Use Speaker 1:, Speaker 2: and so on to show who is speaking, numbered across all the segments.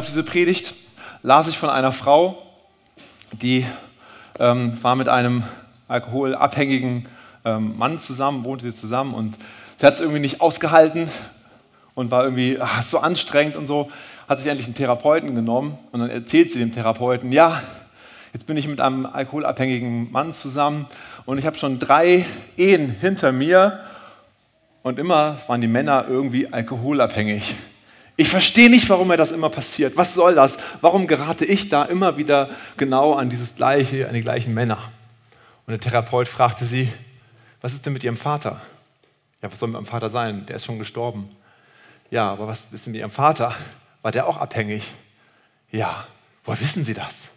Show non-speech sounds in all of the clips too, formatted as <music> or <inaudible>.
Speaker 1: Auf diese Predigt las ich von einer Frau, die ähm, war mit einem alkoholabhängigen ähm, Mann zusammen, wohnte sie zusammen und sie hat es irgendwie nicht ausgehalten und war irgendwie ach, so anstrengend und so, hat sich endlich einen Therapeuten genommen und dann erzählt sie dem Therapeuten, ja, jetzt bin ich mit einem alkoholabhängigen Mann zusammen und ich habe schon drei Ehen hinter mir und immer waren die Männer irgendwie alkoholabhängig. Ich verstehe nicht, warum mir das immer passiert. Was soll das? Warum gerate ich da immer wieder genau an dieses gleiche, an die gleichen Männer? Und der Therapeut fragte sie, was ist denn mit ihrem Vater? Ja, was soll mit ihrem Vater sein? Der ist schon gestorben. Ja, aber was ist denn mit ihrem Vater? War der auch abhängig? Ja, woher wissen Sie das?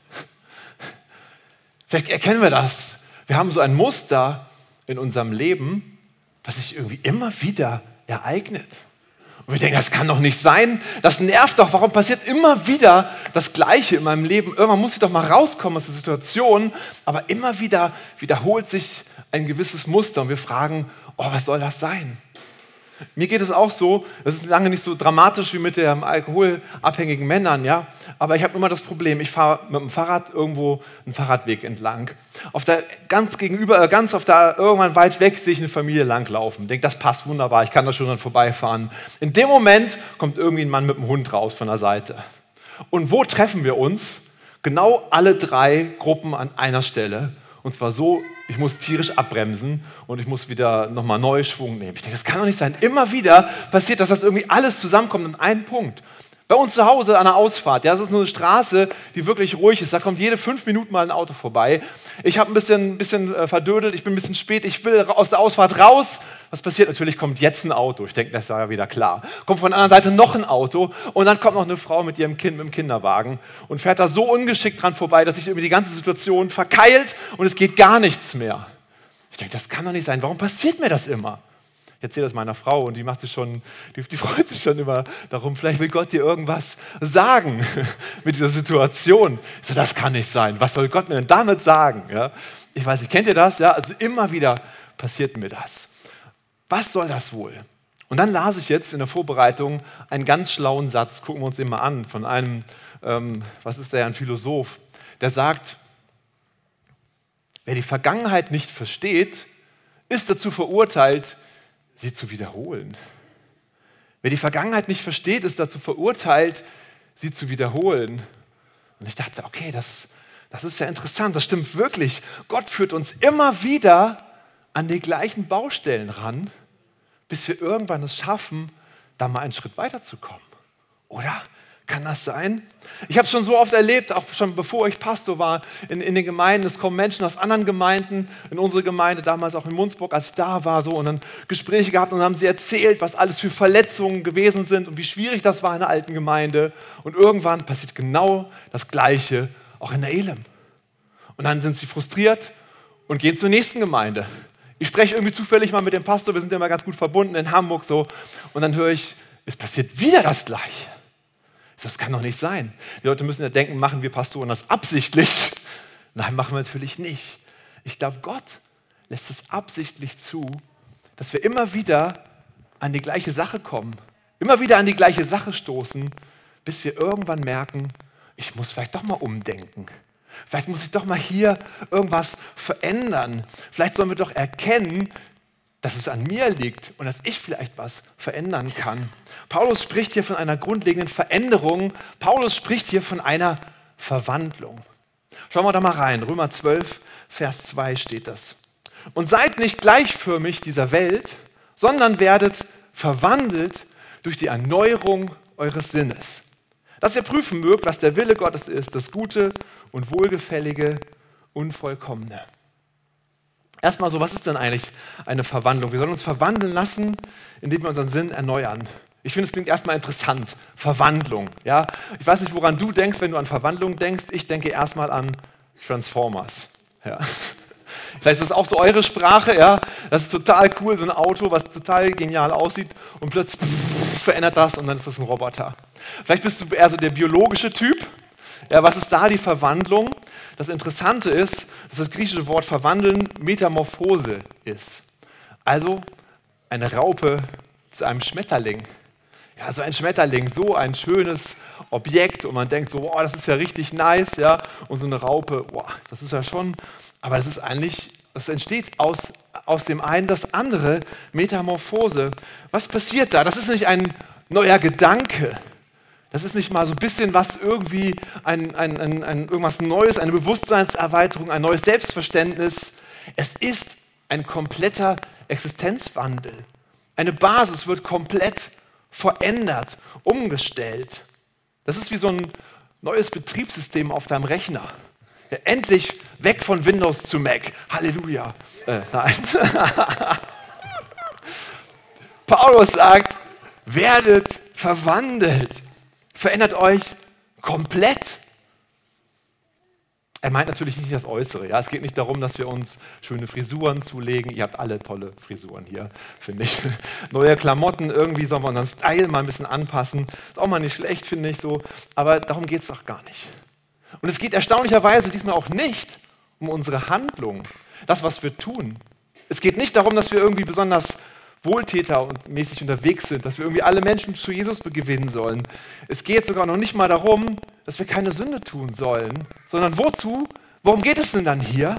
Speaker 1: Vielleicht erkennen wir das. Wir haben so ein Muster in unserem Leben, was sich irgendwie immer wieder ereignet. Und wir denken, das kann doch nicht sein. Das nervt doch. Warum passiert immer wieder das Gleiche in meinem Leben? Irgendwann muss ich doch mal rauskommen aus der Situation. Aber immer wieder wiederholt sich ein gewisses Muster und wir fragen, oh, was soll das sein? Mir geht es auch so, es ist lange nicht so dramatisch wie mit den alkoholabhängigen Männern, ja, aber ich habe immer das Problem, ich fahre mit dem Fahrrad irgendwo einen Fahrradweg entlang. Auf der ganz gegenüber, äh, ganz auf der irgendwann weit weg sehe ich eine Familie langlaufen. Denke, das passt wunderbar, ich kann da schon dann vorbeifahren. In dem Moment kommt irgendwie ein Mann mit dem Hund raus von der Seite. Und wo treffen wir uns? Genau alle drei Gruppen an einer Stelle. Und zwar so, ich muss tierisch abbremsen und ich muss wieder nochmal neu Schwung nehmen. Ich denke, das kann doch nicht sein. Immer wieder passiert, dass das irgendwie alles zusammenkommt an einen Punkt. Bei uns zu Hause an der Ausfahrt, ja, das ist nur eine Straße, die wirklich ruhig ist. Da kommt jede fünf Minuten mal ein Auto vorbei. Ich habe ein bisschen, bisschen äh, verdödelt, ich bin ein bisschen spät, ich will aus der Ausfahrt raus. Was passiert? Natürlich kommt jetzt ein Auto. Ich denke, das war ja wieder klar. Kommt von der anderen Seite noch ein Auto und dann kommt noch eine Frau mit ihrem Kind mit dem Kinderwagen und fährt da so ungeschickt dran vorbei, dass sich irgendwie die ganze Situation verkeilt und es geht gar nichts mehr. Ich denke, das kann doch nicht sein. Warum passiert mir das immer? Ich erzähle das meiner Frau und die macht sich schon, die, die, <laughs> freut sich schon immer darum, vielleicht will Gott dir irgendwas sagen <laughs> mit dieser Situation. Ich so, das kann nicht sein. Was soll Gott mir denn damit sagen? Ja? Ich weiß nicht, kennt ihr das? Ja? Also immer wieder passiert mir das. Was soll das wohl? Und dann las ich jetzt in der Vorbereitung einen ganz schlauen Satz, gucken wir uns den mal an, von einem, ähm, was ist der, ein Philosoph, der sagt, wer die Vergangenheit nicht versteht, ist dazu verurteilt, sie zu wiederholen. Wer die Vergangenheit nicht versteht, ist dazu verurteilt, sie zu wiederholen. Und ich dachte, okay, das, das ist ja interessant, das stimmt wirklich. Gott führt uns immer wieder an die gleichen Baustellen ran, bis wir irgendwann es schaffen, da mal einen Schritt weiterzukommen. Oder? Kann das sein? Ich habe es schon so oft erlebt, auch schon bevor ich Pastor war, in, in, den Gemeinden. Es kommen Menschen aus anderen Gemeinden, in unsere Gemeinde, damals auch in Munzburg, als ich da war, so und dann Gespräche gehabt und haben sie erzählt, was alles für Verletzungen gewesen sind und wie schwierig das war in der alten Gemeinde. Und irgendwann passiert genau das Gleiche auch in der Elem. Und dann sind sie frustriert und gehen zur nächsten Gemeinde. Ich spreche irgendwie zufällig mal mit dem Pastor, wir sind ja immer ganz gut verbunden in Hamburg so, und dann höre ich, es passiert wieder das Gleiche. Das kann doch nicht sein. Die Leute müssen ja denken, machen wir Pastoren das absichtlich? <laughs> Nein, machen wir natürlich nicht. Ich glaube, Gott lässt es absichtlich zu, dass wir immer wieder an die gleiche Sache kommen, immer wieder an die gleiche Sache stoßen, bis wir irgendwann merken, ich muss vielleicht doch mal umdenken. Vielleicht muss ich doch mal hier irgendwas verändern. Vielleicht sollen wir doch erkennen, dass es an mir liegt und dass ich vielleicht was verändern kann. Paulus spricht hier von einer grundlegenden Veränderung. Paulus spricht hier von einer Verwandlung. Schauen wir da mal rein. Römer 12, Vers 2 steht das. Und seid nicht gleichförmig dieser Welt, sondern werdet verwandelt durch die Erneuerung eures Sinnes. Dass ihr prüfen mögt, was der Wille Gottes ist, das Gute und Wohlgefällige und Vollkommene. Erstmal so, was ist denn eigentlich eine Verwandlung? Wir sollen uns verwandeln lassen, indem wir unseren Sinn erneuern. Ich finde, es klingt erstmal interessant. Verwandlung. Ja? Ich weiß nicht, woran du denkst, wenn du an Verwandlung denkst. Ich denke erstmal an Transformers. Ja. <laughs> Vielleicht ist das auch so eure Sprache, ja. Das ist total cool, so ein Auto, was total genial aussieht und plötzlich <laughs> verändert das und dann ist das ein Roboter. Vielleicht bist du eher so der biologische Typ. Ja, was ist da die Verwandlung? Das Interessante ist, dass das griechische Wort verwandeln Metamorphose ist. Also eine Raupe zu einem Schmetterling. Ja, so ein Schmetterling, so ein schönes Objekt und man denkt so, boah, das ist ja richtig nice, ja. Und so eine Raupe, boah, das ist ja schon, aber das ist eigentlich, das entsteht aus, aus dem einen das andere, Metamorphose. Was passiert da? Das ist nicht ein neuer Gedanke. Das ist nicht mal so ein bisschen was irgendwie, ein, ein, ein, ein, irgendwas Neues, eine Bewusstseinserweiterung, ein neues Selbstverständnis. Es ist ein kompletter Existenzwandel. Eine Basis wird komplett verändert, umgestellt. Das ist wie so ein neues Betriebssystem auf deinem Rechner. Ja, endlich weg von Windows zu Mac. Halleluja. Äh, nein. <laughs> Paulus sagt, werdet verwandelt. Verändert euch komplett. Er meint natürlich nicht das Äußere. Ja? Es geht nicht darum, dass wir uns schöne Frisuren zulegen. Ihr habt alle tolle Frisuren hier, finde ich. <laughs> Neue Klamotten, irgendwie soll man unseren Style mal ein bisschen anpassen. Ist auch mal nicht schlecht, finde ich so. Aber darum geht es doch gar nicht. Und es geht erstaunlicherweise diesmal auch nicht um unsere Handlung, das, was wir tun. Es geht nicht darum, dass wir irgendwie besonders Wohltäter und mäßig unterwegs sind, dass wir irgendwie alle Menschen zu Jesus gewinnen sollen. Es geht sogar noch nicht mal darum, dass wir keine Sünde tun sollen, sondern wozu? Worum geht es denn dann hier?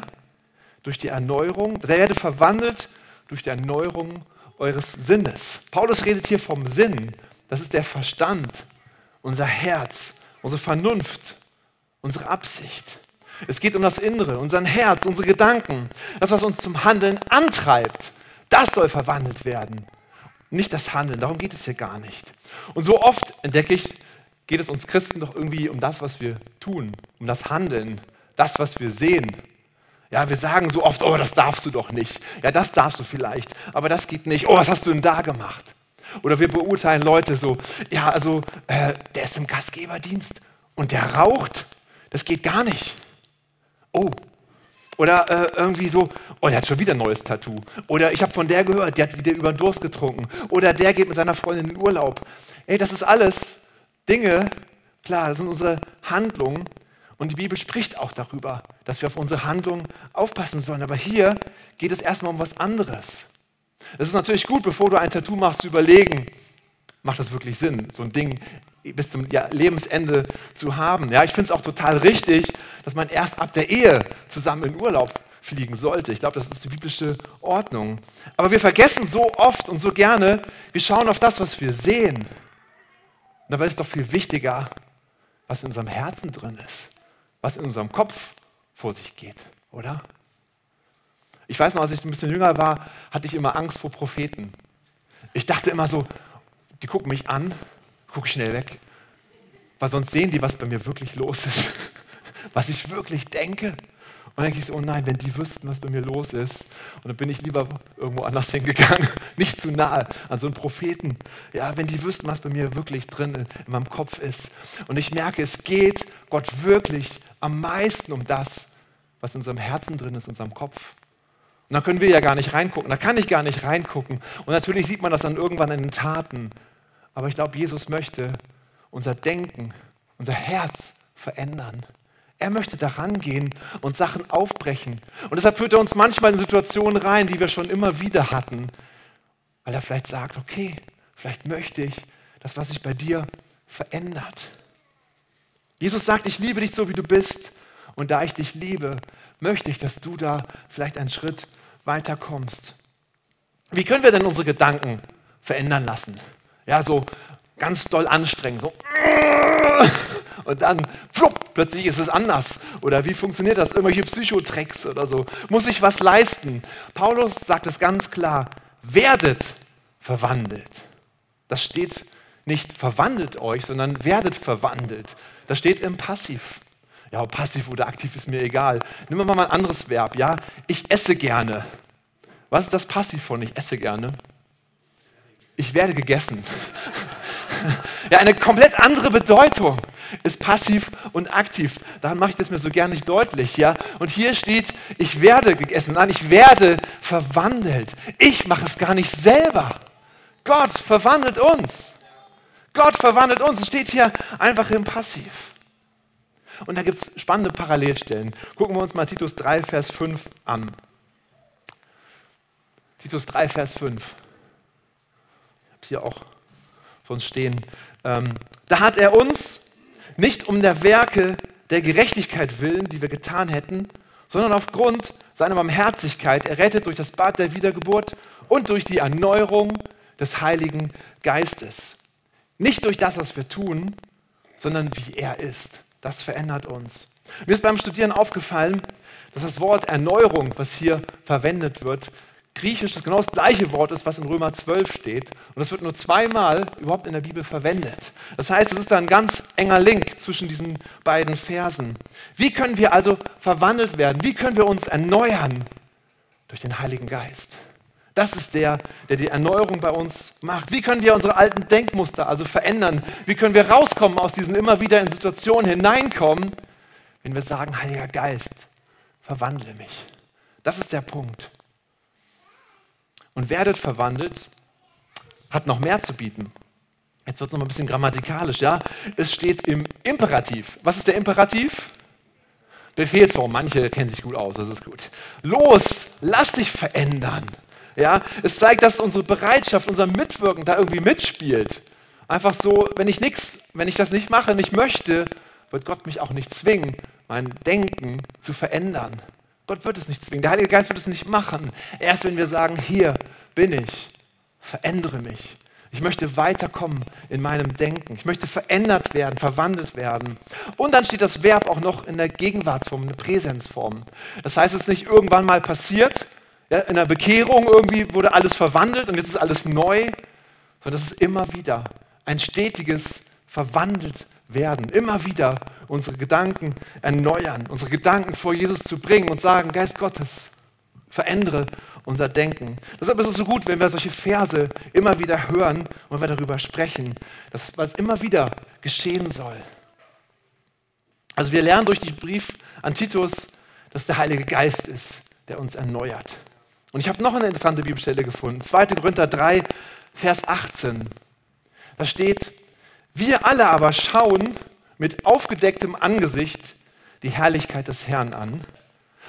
Speaker 1: Durch die Erneuerung, der werde verwandelt durch die Erneuerung eures Sinnes. Paulus redet hier vom Sinn. Das ist der Verstand, unser Herz, unsere Vernunft, unsere Absicht. Es geht um das Innere, unser Herz, unsere Gedanken, das, was uns zum Handeln antreibt. Das soll verwandelt werden. Nicht das Handeln, darum geht es hier gar nicht. Und so oft entdecke ich, geht es uns Christen doch irgendwie um das, was wir tun, um das Handeln, das, was wir sehen. Ja, wir sagen so oft, oh, das darfst du doch nicht. Ja, das darfst du vielleicht, aber das geht nicht. Oh, was hast du denn da gemacht? Oder wir beurteilen Leute so, ja, also äh, der ist im Gastgeberdienst und der raucht. Das geht gar nicht. Oh, oder äh, irgendwie so, oh, der hat schon wieder ein neues Tattoo. Oder ich habe von der gehört, der hat wieder über den Durst getrunken. Oder der geht mit seiner Freundin in Urlaub. Ey, das ist alles Dinge, klar, das sind unsere Handlungen. Und die Bibel spricht auch darüber, dass wir auf unsere Handlungen aufpassen sollen. Aber hier geht es erstmal um was anderes. Es ist natürlich gut, bevor du ein Tattoo machst, zu überlegen, macht das wirklich Sinn, so ein Ding bis zum Lebensende zu haben. Ja, ich finde es auch total richtig, dass man erst ab der Ehe zusammen in Urlaub fliegen sollte. Ich glaube, das ist die biblische Ordnung. Aber wir vergessen so oft und so gerne, wir schauen auf das, was wir sehen. Und dabei ist doch viel wichtiger, was in unserem Herzen drin ist, was in unserem Kopf vor sich geht, oder? Ich weiß noch, als ich ein bisschen jünger war, hatte ich immer Angst vor Propheten. Ich dachte immer so, die gucken mich an gucke schnell weg, weil sonst sehen die, was bei mir wirklich los ist, <laughs> was ich wirklich denke. Und dann denke ich so, oh nein, wenn die wüssten, was bei mir los ist. Und dann bin ich lieber irgendwo anders hingegangen, <laughs> nicht zu nahe an so einen Propheten. Ja, wenn die wüssten, was bei mir wirklich drin in meinem Kopf ist. Und ich merke, es geht Gott wirklich am meisten um das, was in unserem Herzen drin ist, in unserem Kopf. Und da können wir ja gar nicht reingucken, da kann ich gar nicht reingucken. Und natürlich sieht man das dann irgendwann in den Taten. Aber ich glaube, Jesus möchte unser Denken, unser Herz verändern. Er möchte daran gehen und Sachen aufbrechen. Und deshalb führt er uns manchmal in Situationen rein, die wir schon immer wieder hatten, weil er vielleicht sagt, okay, vielleicht möchte ich, dass was sich bei dir verändert. Jesus sagt, ich liebe dich so, wie du bist. Und da ich dich liebe, möchte ich, dass du da vielleicht einen Schritt weiter kommst. Wie können wir denn unsere Gedanken verändern lassen? Ja, so ganz doll anstrengen. So. Und dann, flupp, plötzlich ist es anders. Oder wie funktioniert das? Irgendwelche Psychotricks oder so. Muss ich was leisten? Paulus sagt es ganz klar: werdet verwandelt. Das steht nicht verwandelt euch, sondern werdet verwandelt. Das steht im Passiv. Ja, passiv oder aktiv ist mir egal. Nehmen wir mal ein anderes Verb. Ja, ich esse gerne. Was ist das Passiv von ich esse gerne? Ich werde gegessen. <laughs> ja, eine komplett andere Bedeutung ist passiv und aktiv. Daran mache ich das mir so gern nicht deutlich. Ja? Und hier steht, ich werde gegessen. Nein, ich werde verwandelt. Ich mache es gar nicht selber. Gott verwandelt uns. Gott verwandelt uns. Es steht hier einfach im Passiv. Und da gibt es spannende Parallelstellen. Gucken wir uns mal Titus 3, Vers 5 an. Titus 3, Vers 5 hier auch sonst stehen. Ähm, da hat er uns nicht um der Werke der Gerechtigkeit willen, die wir getan hätten, sondern aufgrund seiner Barmherzigkeit errettet durch das Bad der Wiedergeburt und durch die Erneuerung des Heiligen Geistes. Nicht durch das, was wir tun, sondern wie er ist. Das verändert uns. Mir ist beim Studieren aufgefallen, dass das Wort Erneuerung, was hier verwendet wird, griechisch genau das gleiche Wort ist, was in Römer 12 steht. Und das wird nur zweimal überhaupt in der Bibel verwendet. Das heißt, es ist da ein ganz enger Link zwischen diesen beiden Versen. Wie können wir also verwandelt werden? Wie können wir uns erneuern? Durch den Heiligen Geist. Das ist der, der die Erneuerung bei uns macht. Wie können wir unsere alten Denkmuster also verändern? Wie können wir rauskommen aus diesen immer wieder in Situationen hineinkommen, wenn wir sagen, Heiliger Geist, verwandle mich. Das ist der Punkt. Und werdet verwandelt hat noch mehr zu bieten. Jetzt wird es noch ein bisschen grammatikalisch, ja? Es steht im Imperativ. Was ist der Imperativ? Befehlsform. Manche kennen sich gut aus, das ist gut. Los, lass dich verändern. Ja, es zeigt, dass unsere Bereitschaft, unser Mitwirken da irgendwie mitspielt. Einfach so, wenn ich nichts, wenn ich das nicht mache, nicht möchte, wird Gott mich auch nicht zwingen, mein Denken zu verändern. Gott wird es nicht zwingen. Der Heilige Geist wird es nicht machen. Erst wenn wir sagen, hier bin ich, verändere mich. Ich möchte weiterkommen in meinem Denken. Ich möchte verändert werden, verwandelt werden. Und dann steht das Verb auch noch in der Gegenwartsform, in der Präsenzform. Das heißt, es ist nicht irgendwann mal passiert, ja, in der Bekehrung irgendwie wurde alles verwandelt und jetzt ist alles neu, sondern das ist immer wieder ein stetiges verwandelt werden. Immer wieder unsere Gedanken erneuern, unsere Gedanken vor Jesus zu bringen und sagen, Geist Gottes, verändere unser Denken. Deshalb ist es so gut, wenn wir solche Verse immer wieder hören und wir darüber sprechen, dass, weil es immer wieder geschehen soll. Also wir lernen durch den Brief an Titus, dass der Heilige Geist ist, der uns erneuert. Und ich habe noch eine interessante Bibelstelle gefunden. 2. Korinther 3, Vers 18. Da steht, wir alle aber schauen mit aufgedecktem Angesicht die Herrlichkeit des Herrn an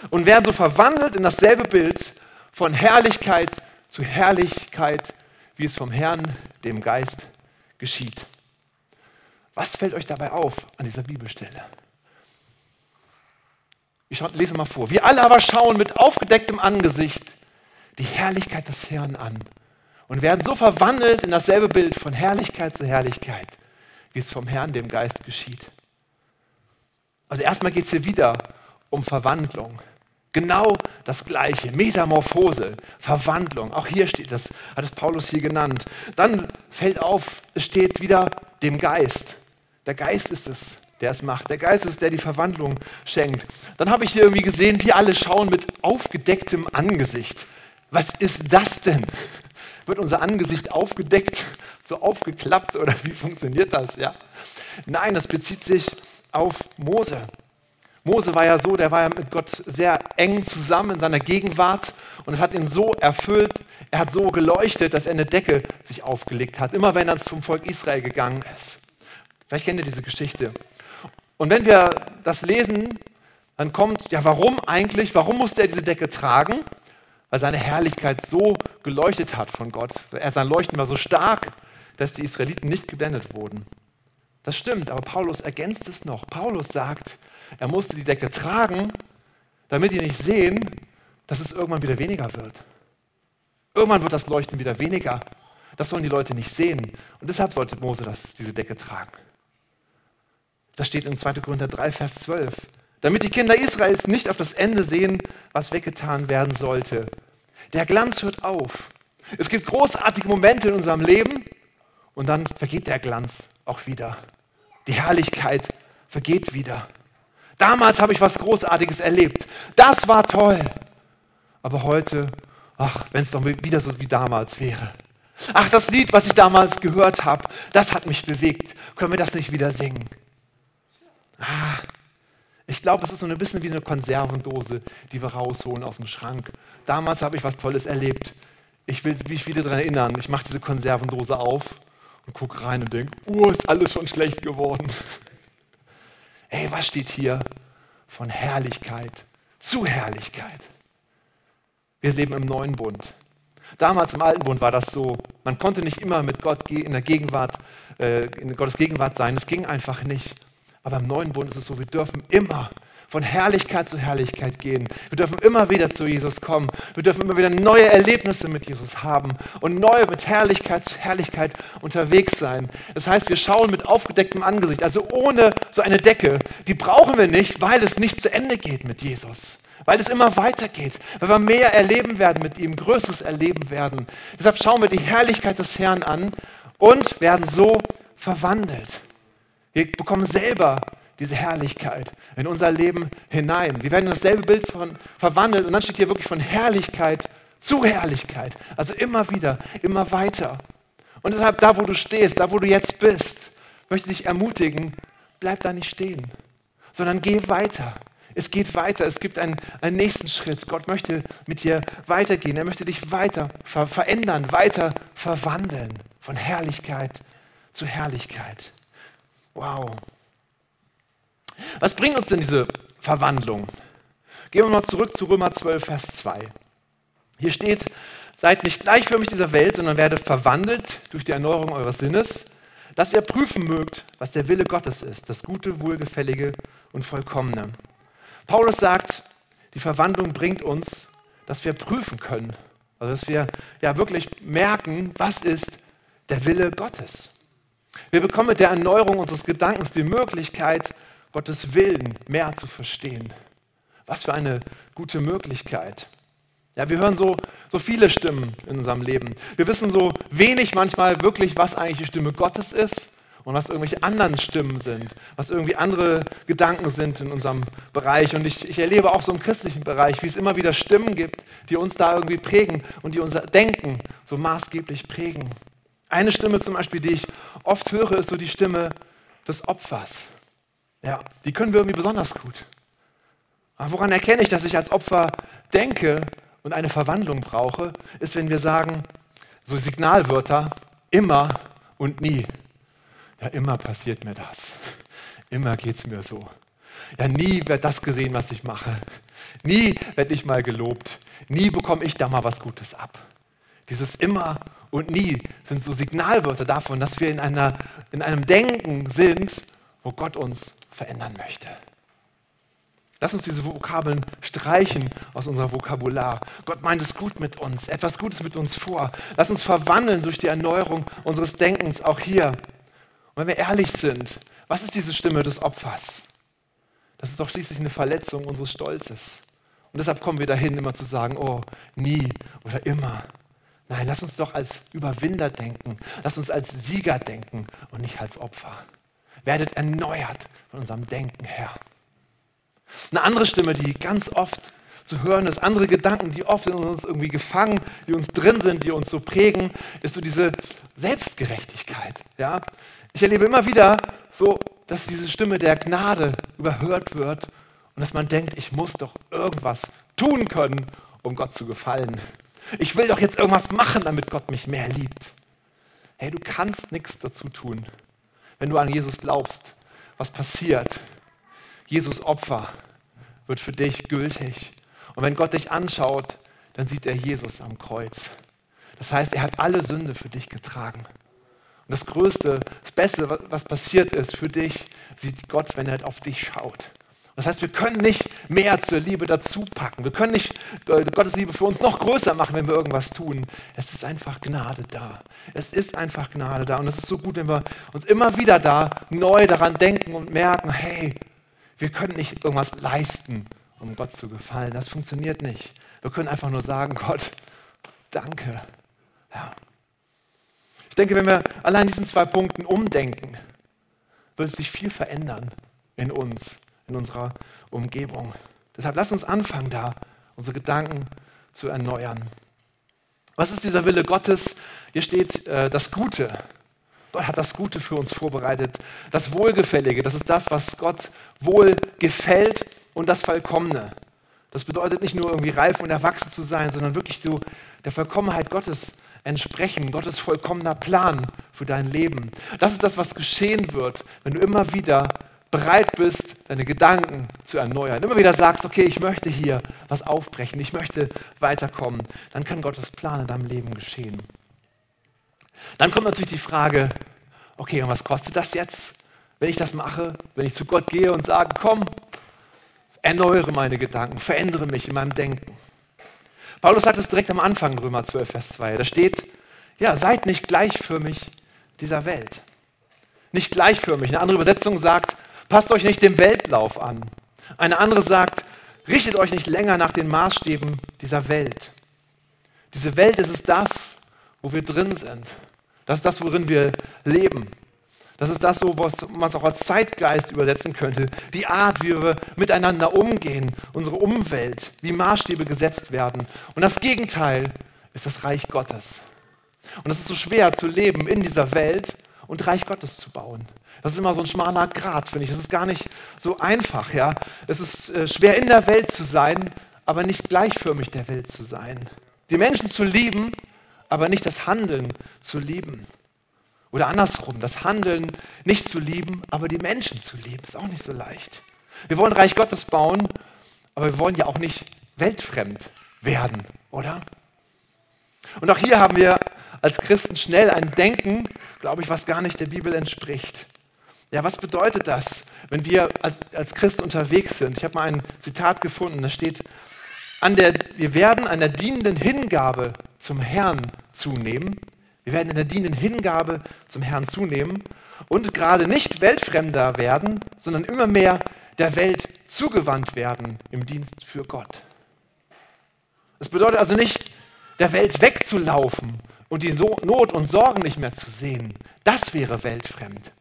Speaker 1: und werden so verwandelt in dasselbe Bild von Herrlichkeit zu Herrlichkeit, wie es vom Herrn, dem Geist, geschieht. Was fällt euch dabei auf an dieser Bibelstelle? Ich lese mal vor. Wir alle aber schauen mit aufgedecktem Angesicht die Herrlichkeit des Herrn an und werden so verwandelt in dasselbe Bild von Herrlichkeit zu Herrlichkeit, wie es vom Herrn, dem Geist, geschieht. Also erstmal geht es hier wieder um Verwandlung. Genau das Gleiche. Metamorphose, Verwandlung. Auch hier steht das, hat es Paulus hier genannt. Dann fällt auf, es steht wieder dem Geist. Der Geist ist es, der es macht. Der Geist ist, der die Verwandlung schenkt. Dann habe ich hier irgendwie gesehen, wir alle schauen mit aufgedecktem Angesicht. Was ist das denn? Wird unser Angesicht aufgedeckt, so aufgeklappt oder wie funktioniert das? Ja? Nein, das bezieht sich auf Mose. Mose war ja so, der war ja mit Gott sehr eng zusammen in seiner Gegenwart und es hat ihn so erfüllt, er hat so geleuchtet, dass er eine Decke sich aufgelegt hat, immer wenn er zum Volk Israel gegangen ist. Vielleicht kennt ihr diese Geschichte. Und wenn wir das lesen, dann kommt, ja, warum eigentlich, warum musste er diese Decke tragen? weil seine Herrlichkeit so geleuchtet hat von Gott. Sein Leuchten war so stark, dass die Israeliten nicht geblendet wurden. Das stimmt, aber Paulus ergänzt es noch. Paulus sagt, er musste die Decke tragen, damit die nicht sehen, dass es irgendwann wieder weniger wird. Irgendwann wird das Leuchten wieder weniger. Das sollen die Leute nicht sehen. Und deshalb sollte Mose das, diese Decke tragen. Das steht in 2. Korinther 3, Vers 12 damit die Kinder Israels nicht auf das Ende sehen, was weggetan werden sollte. Der Glanz hört auf. Es gibt großartige Momente in unserem Leben und dann vergeht der Glanz auch wieder. Die Herrlichkeit vergeht wieder. Damals habe ich was Großartiges erlebt. Das war toll. Aber heute, ach, wenn es doch wieder so wie damals wäre. Ach, das Lied, was ich damals gehört habe, das hat mich bewegt. Können wir das nicht wieder singen? Ah, ich glaube, es ist so ein bisschen wie eine Konservendose, die wir rausholen aus dem Schrank. Damals habe ich was Tolles erlebt. Ich will mich wieder daran erinnern. Ich mache diese Konservendose auf und gucke rein und denke, oh, ist alles schon schlecht geworden. <laughs> Ey, was steht hier? Von Herrlichkeit zu Herrlichkeit. Wir leben im neuen Bund. Damals im Alten Bund war das so. Man konnte nicht immer mit Gott in der Gegenwart, äh, in Gottes Gegenwart sein. Es ging einfach nicht. Aber im neuen Bund ist es so, wir dürfen immer von Herrlichkeit zu Herrlichkeit gehen. Wir dürfen immer wieder zu Jesus kommen. Wir dürfen immer wieder neue Erlebnisse mit Jesus haben und neu mit Herrlichkeit zu Herrlichkeit unterwegs sein. Das heißt, wir schauen mit aufgedecktem Angesicht, also ohne so eine Decke. Die brauchen wir nicht, weil es nicht zu Ende geht mit Jesus. Weil es immer weitergeht, weil wir mehr erleben werden mit ihm, Größeres erleben werden. Deshalb schauen wir die Herrlichkeit des Herrn an und werden so verwandelt. Wir bekommen selber diese Herrlichkeit in unser Leben hinein. Wir werden in dasselbe Bild von, verwandelt und dann steht hier wirklich von Herrlichkeit zu Herrlichkeit. Also immer wieder, immer weiter. Und deshalb da, wo du stehst, da, wo du jetzt bist, möchte ich dich ermutigen, bleib da nicht stehen, sondern geh weiter. Es geht weiter, es gibt einen, einen nächsten Schritt. Gott möchte mit dir weitergehen. Er möchte dich weiter ver verändern, weiter verwandeln. Von Herrlichkeit zu Herrlichkeit. Wow. Was bringt uns denn diese Verwandlung? Gehen wir mal zurück zu Römer 12, Vers 2. Hier steht, seid nicht gleichförmig dieser Welt, sondern werdet verwandelt durch die Erneuerung eures Sinnes, dass ihr prüfen mögt, was der Wille Gottes ist, das Gute, Wohlgefällige und Vollkommene. Paulus sagt, die Verwandlung bringt uns, dass wir prüfen können, also dass wir ja wirklich merken, was ist der Wille Gottes. Wir bekommen mit der Erneuerung unseres Gedankens die Möglichkeit, Gottes Willen mehr zu verstehen. Was für eine gute Möglichkeit. Ja, wir hören so, so viele Stimmen in unserem Leben. Wir wissen so wenig manchmal wirklich, was eigentlich die Stimme Gottes ist und was irgendwelche anderen Stimmen sind, was irgendwie andere Gedanken sind in unserem Bereich. Und ich, ich erlebe auch so im christlichen Bereich, wie es immer wieder Stimmen gibt, die uns da irgendwie prägen und die unser Denken so maßgeblich prägen. Eine Stimme zum Beispiel, die ich oft höre, ist so die Stimme des Opfers. Ja, die können wir irgendwie besonders gut. Aber woran erkenne ich, dass ich als Opfer denke und eine Verwandlung brauche, ist, wenn wir sagen, so Signalwörter, immer und nie. Ja, immer passiert mir das. Immer geht es mir so. Ja, nie wird das gesehen, was ich mache. Nie werde ich mal gelobt. Nie bekomme ich da mal was Gutes ab. Dieses immer und nie sind so Signalwörter davon, dass wir in, einer, in einem Denken sind, wo Gott uns verändern möchte. Lass uns diese Vokabeln streichen aus unserem Vokabular. Gott meint es gut mit uns, etwas Gutes mit uns vor. Lass uns verwandeln durch die Erneuerung unseres Denkens auch hier. Und wenn wir ehrlich sind, was ist diese Stimme des Opfers? Das ist doch schließlich eine Verletzung unseres Stolzes. Und deshalb kommen wir dahin, immer zu sagen, oh, nie oder immer. Nein, lass uns doch als Überwinder denken. Lass uns als Sieger denken und nicht als Opfer werdet erneuert von unserem Denken her. Eine andere Stimme, die ganz oft zu hören ist, andere Gedanken, die oft in uns irgendwie gefangen, die uns drin sind, die uns so prägen, ist so diese Selbstgerechtigkeit. Ja? Ich erlebe immer wieder so, dass diese Stimme der Gnade überhört wird und dass man denkt, ich muss doch irgendwas tun können, um Gott zu gefallen. Ich will doch jetzt irgendwas machen, damit Gott mich mehr liebt. Hey, du kannst nichts dazu tun wenn du an Jesus glaubst, was passiert? Jesus Opfer wird für dich gültig. Und wenn Gott dich anschaut, dann sieht er Jesus am Kreuz. Das heißt, er hat alle Sünde für dich getragen. Und das Größte, das Beste, was passiert ist für dich, sieht Gott, wenn er auf dich schaut. Das heißt, wir können nicht mehr zur Liebe dazu packen. Wir können nicht äh, Gottes Liebe für uns noch größer machen, wenn wir irgendwas tun. Es ist einfach Gnade da. Es ist einfach Gnade da. Und es ist so gut, wenn wir uns immer wieder da neu daran denken und merken, hey, wir können nicht irgendwas leisten, um Gott zu gefallen. Das funktioniert nicht. Wir können einfach nur sagen, <laughs> Gott, danke. Ja. Ich denke, wenn wir allein diesen zwei Punkten umdenken, wird sich viel verändern in uns in unserer Umgebung. Deshalb lass uns anfangen, da unsere Gedanken zu erneuern. Was ist dieser Wille Gottes? Hier steht äh, das Gute. Gott hat das Gute für uns vorbereitet. Das Wohlgefällige, das ist das, was Gott wohl gefällt und das Vollkommene. Das bedeutet nicht nur irgendwie reif und erwachsen zu sein, sondern wirklich so der Vollkommenheit Gottes entsprechen, Gottes vollkommener Plan für dein Leben. Das ist das, was geschehen wird, wenn du immer wieder bereit bist, deine Gedanken zu erneuern, immer wieder sagst, okay, ich möchte hier was aufbrechen, ich möchte weiterkommen, dann kann Gottes Plan in deinem Leben geschehen. Dann kommt natürlich die Frage, okay, und was kostet das jetzt, wenn ich das mache, wenn ich zu Gott gehe und sage, komm, erneuere meine Gedanken, verändere mich in meinem Denken. Paulus sagt es direkt am Anfang, Römer 12, Vers 2. Da steht, ja, seid nicht gleichförmig dieser Welt. Nicht gleichförmig. Eine andere Übersetzung sagt, passt euch nicht dem Weltlauf an. Eine andere sagt, richtet euch nicht länger nach den Maßstäben dieser Welt. Diese Welt ist es das, wo wir drin sind. Das ist das, worin wir leben. Das ist das, was man auch als Zeitgeist übersetzen könnte. Die Art, wie wir miteinander umgehen, unsere Umwelt, wie Maßstäbe gesetzt werden. Und das Gegenteil ist das Reich Gottes. Und es ist so schwer zu leben in dieser Welt und Reich Gottes zu bauen. Das ist immer so ein schmaler Grat, finde ich. Es ist gar nicht so einfach. Ja? Es ist äh, schwer in der Welt zu sein, aber nicht gleichförmig der Welt zu sein. Die Menschen zu lieben, aber nicht das Handeln zu lieben. Oder andersrum, das Handeln nicht zu lieben, aber die Menschen zu lieben, ist auch nicht so leicht. Wir wollen Reich Gottes bauen, aber wir wollen ja auch nicht weltfremd werden, oder? Und auch hier haben wir als Christen schnell ein Denken, glaube ich, was gar nicht der Bibel entspricht. Ja, was bedeutet das, wenn wir als, Christen unterwegs sind? Ich habe mal ein Zitat gefunden, da steht, an der, wir werden an der dienenden Hingabe zum Herrn zunehmen. Wir werden in der dienenden Hingabe zum Herrn zunehmen und gerade nicht weltfremder werden, sondern immer mehr der Welt zugewandt werden im Dienst für Gott. Das bedeutet also nicht, der Welt wegzulaufen und die Not und Sorgen nicht mehr zu sehen. Das wäre weltfremd.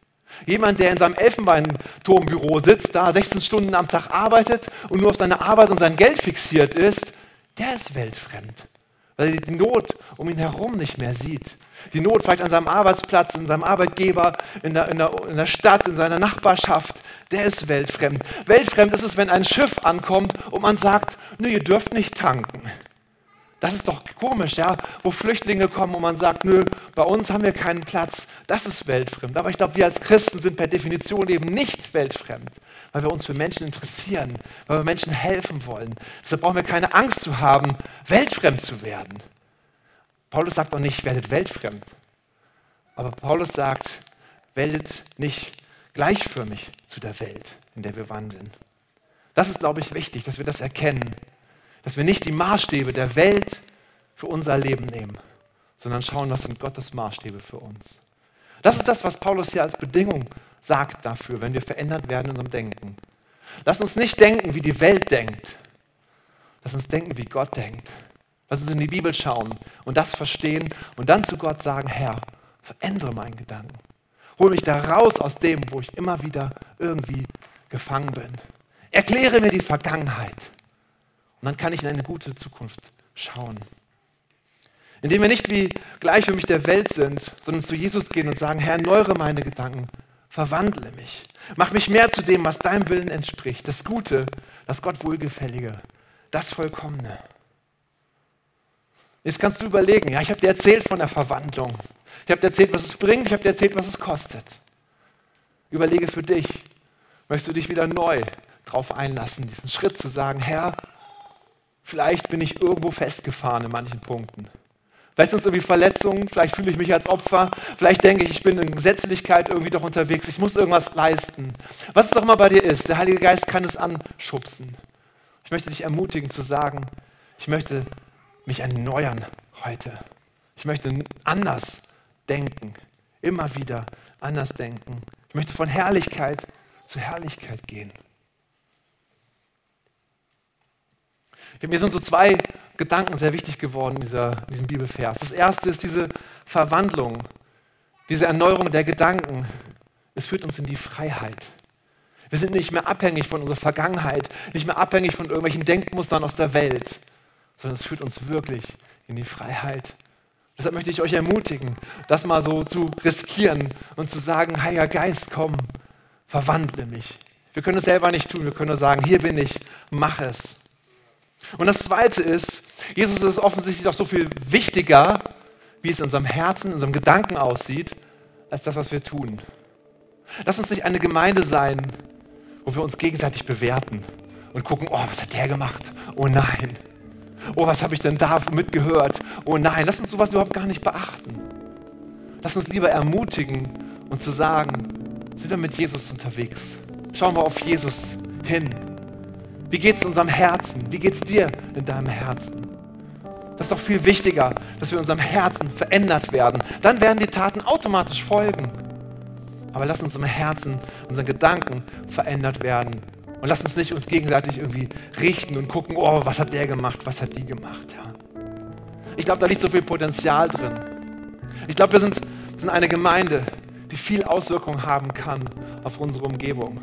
Speaker 1: Jemand, der in seinem Elfenbeinturmbüro sitzt, da 16 Stunden am Tag arbeitet und nur auf seine Arbeit und sein Geld fixiert ist, der ist weltfremd, weil er die Not um ihn herum nicht mehr sieht. Die Not vielleicht an seinem Arbeitsplatz, in seinem Arbeitgeber, in der, in der, in der Stadt, in seiner Nachbarschaft, der ist weltfremd. Weltfremd ist es, wenn ein Schiff ankommt und man sagt, nö, ihr dürft nicht tanken. Das ist doch komisch, ja, wo Flüchtlinge kommen und man sagt, nö, bei uns haben wir keinen Platz. Das ist weltfremd. Aber ich glaube, wir als Christen sind per Definition eben nicht weltfremd, weil wir uns für Menschen interessieren, weil wir Menschen helfen wollen. Deshalb brauchen wir keine Angst zu haben, weltfremd zu werden. Paulus sagt doch nicht, werdet weltfremd. Aber Paulus sagt, werdet nicht gleichförmig zu der Welt, in der wir wandeln. Das ist, glaube ich, wichtig, dass wir das erkennen dass wir nicht die Maßstäbe der Welt für unser Leben nehmen, sondern schauen, was sind Gottes Maßstäbe für uns. Das ist das, was Paulus hier als Bedingung sagt dafür, wenn wir verändert werden in unserem Denken. Lass uns nicht denken, wie die Welt denkt. Lass uns denken, wie Gott denkt. Lass uns in die Bibel schauen und das verstehen und dann zu Gott sagen, Herr, verändere meinen Gedanken. Hol mich da raus aus dem, wo ich immer wieder irgendwie gefangen bin. Erkläre mir die Vergangenheit. Und dann kann ich in eine gute Zukunft schauen. Indem wir nicht wie gleich für mich der Welt sind, sondern zu Jesus gehen und sagen, Herr, neure meine Gedanken, verwandle mich. Mach mich mehr zu dem, was deinem Willen entspricht. Das Gute, das Gott wohlgefällige, das Vollkommene. Jetzt kannst du überlegen, ja, ich habe dir erzählt von der Verwandlung. Ich habe dir erzählt, was es bringt, ich habe dir erzählt, was es kostet. Überlege für dich, möchtest du dich wieder neu darauf einlassen, diesen Schritt zu sagen, Herr, Vielleicht bin ich irgendwo festgefahren in manchen Punkten. Vielleicht sind es irgendwie Verletzungen, vielleicht fühle ich mich als Opfer, vielleicht denke ich, ich bin in Gesetzlichkeit irgendwie doch unterwegs, ich muss irgendwas leisten. Was es doch immer bei dir ist, der Heilige Geist kann es anschubsen. Ich möchte dich ermutigen zu sagen, ich möchte mich erneuern heute. Ich möchte anders denken, immer wieder anders denken. Ich möchte von Herrlichkeit zu Herrlichkeit gehen. Mir sind so zwei Gedanken sehr wichtig geworden in, dieser, in diesem Bibelvers. Das erste ist diese Verwandlung, diese Erneuerung der Gedanken. Es führt uns in die Freiheit. Wir sind nicht mehr abhängig von unserer Vergangenheit, nicht mehr abhängig von irgendwelchen Denkmustern aus der Welt, sondern es führt uns wirklich in die Freiheit. Deshalb möchte ich euch ermutigen, das mal so zu riskieren und zu sagen, Heiliger Geist, komm, verwandle mich. Wir können es selber nicht tun, wir können nur sagen, hier bin ich, mach es. Und das Zweite ist, Jesus ist offensichtlich auch so viel wichtiger, wie es in unserem Herzen, in unserem Gedanken aussieht, als das, was wir tun. Lass uns nicht eine Gemeinde sein, wo wir uns gegenseitig bewerten und gucken, oh, was hat der gemacht? Oh nein. Oh, was habe ich denn da mitgehört? Oh nein, lass uns sowas überhaupt gar nicht beachten. Lass uns lieber ermutigen und zu sagen, sind wir mit Jesus unterwegs? Schauen wir auf Jesus hin. Wie geht es unserem Herzen? Wie geht es dir in deinem Herzen? Das ist doch viel wichtiger, dass wir in unserem Herzen verändert werden. Dann werden die Taten automatisch folgen. Aber lass uns im Herzen, unseren Gedanken verändert werden. Und lass uns nicht uns gegenseitig irgendwie richten und gucken, oh, was hat der gemacht, was hat die gemacht. Ja. Ich glaube, da liegt so viel Potenzial drin. Ich glaube, wir sind, sind eine Gemeinde, die viel Auswirkung haben kann auf unsere Umgebung.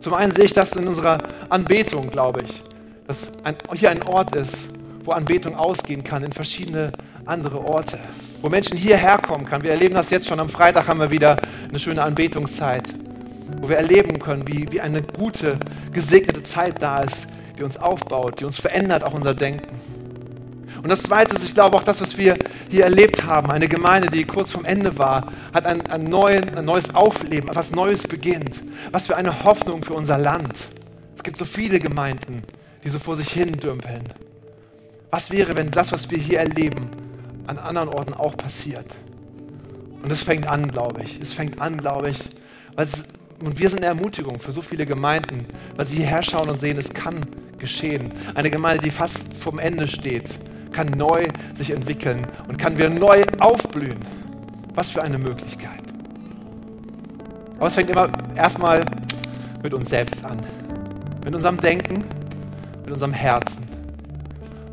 Speaker 1: Zum einen sehe ich das in unserer Anbetung, glaube ich, dass ein, hier ein Ort ist, wo Anbetung ausgehen kann in verschiedene andere Orte, wo Menschen hierher kommen können. Wir erleben das jetzt schon. Am Freitag haben wir wieder eine schöne Anbetungszeit, wo wir erleben können, wie, wie eine gute, gesegnete Zeit da ist, die uns aufbaut, die uns verändert, auch unser Denken. Und das Zweite ist, ich glaube auch das, was wir hier erlebt haben, eine Gemeinde, die kurz vorm Ende war, hat ein, ein, neuen, ein neues Aufleben, etwas Neues beginnt. Was für eine Hoffnung für unser Land. Es gibt so viele Gemeinden, die so vor sich hin dümpeln. Was wäre, wenn das, was wir hier erleben, an anderen Orten auch passiert? Und es fängt an, glaube ich. Es fängt an, glaube ich, es, und wir sind eine Ermutigung für so viele Gemeinden, weil sie hierher schauen und sehen, es kann geschehen. Eine Gemeinde, die fast vom Ende steht, kann neu sich entwickeln und kann wieder neu aufblühen. Was für eine Möglichkeit. Aber es fängt immer erstmal mit uns selbst an. Mit unserem Denken, mit unserem Herzen.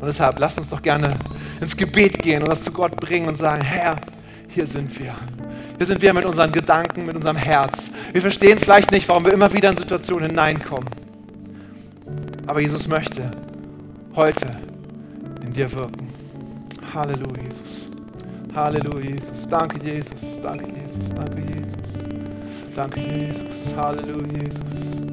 Speaker 1: Und deshalb lasst uns doch gerne ins Gebet gehen und das zu Gott bringen und sagen, Herr, hier sind wir. Hier sind wir mit unseren Gedanken, mit unserem Herz. Wir verstehen vielleicht nicht, warum wir immer wieder in Situationen hineinkommen. Aber Jesus möchte heute dir wirken. Halleluja, Jesus. Halleluja, Jesus. Danke, Jesus. Danke, Jesus. Danke, Jesus. Danke, Jesus. Halleluja, Jesus.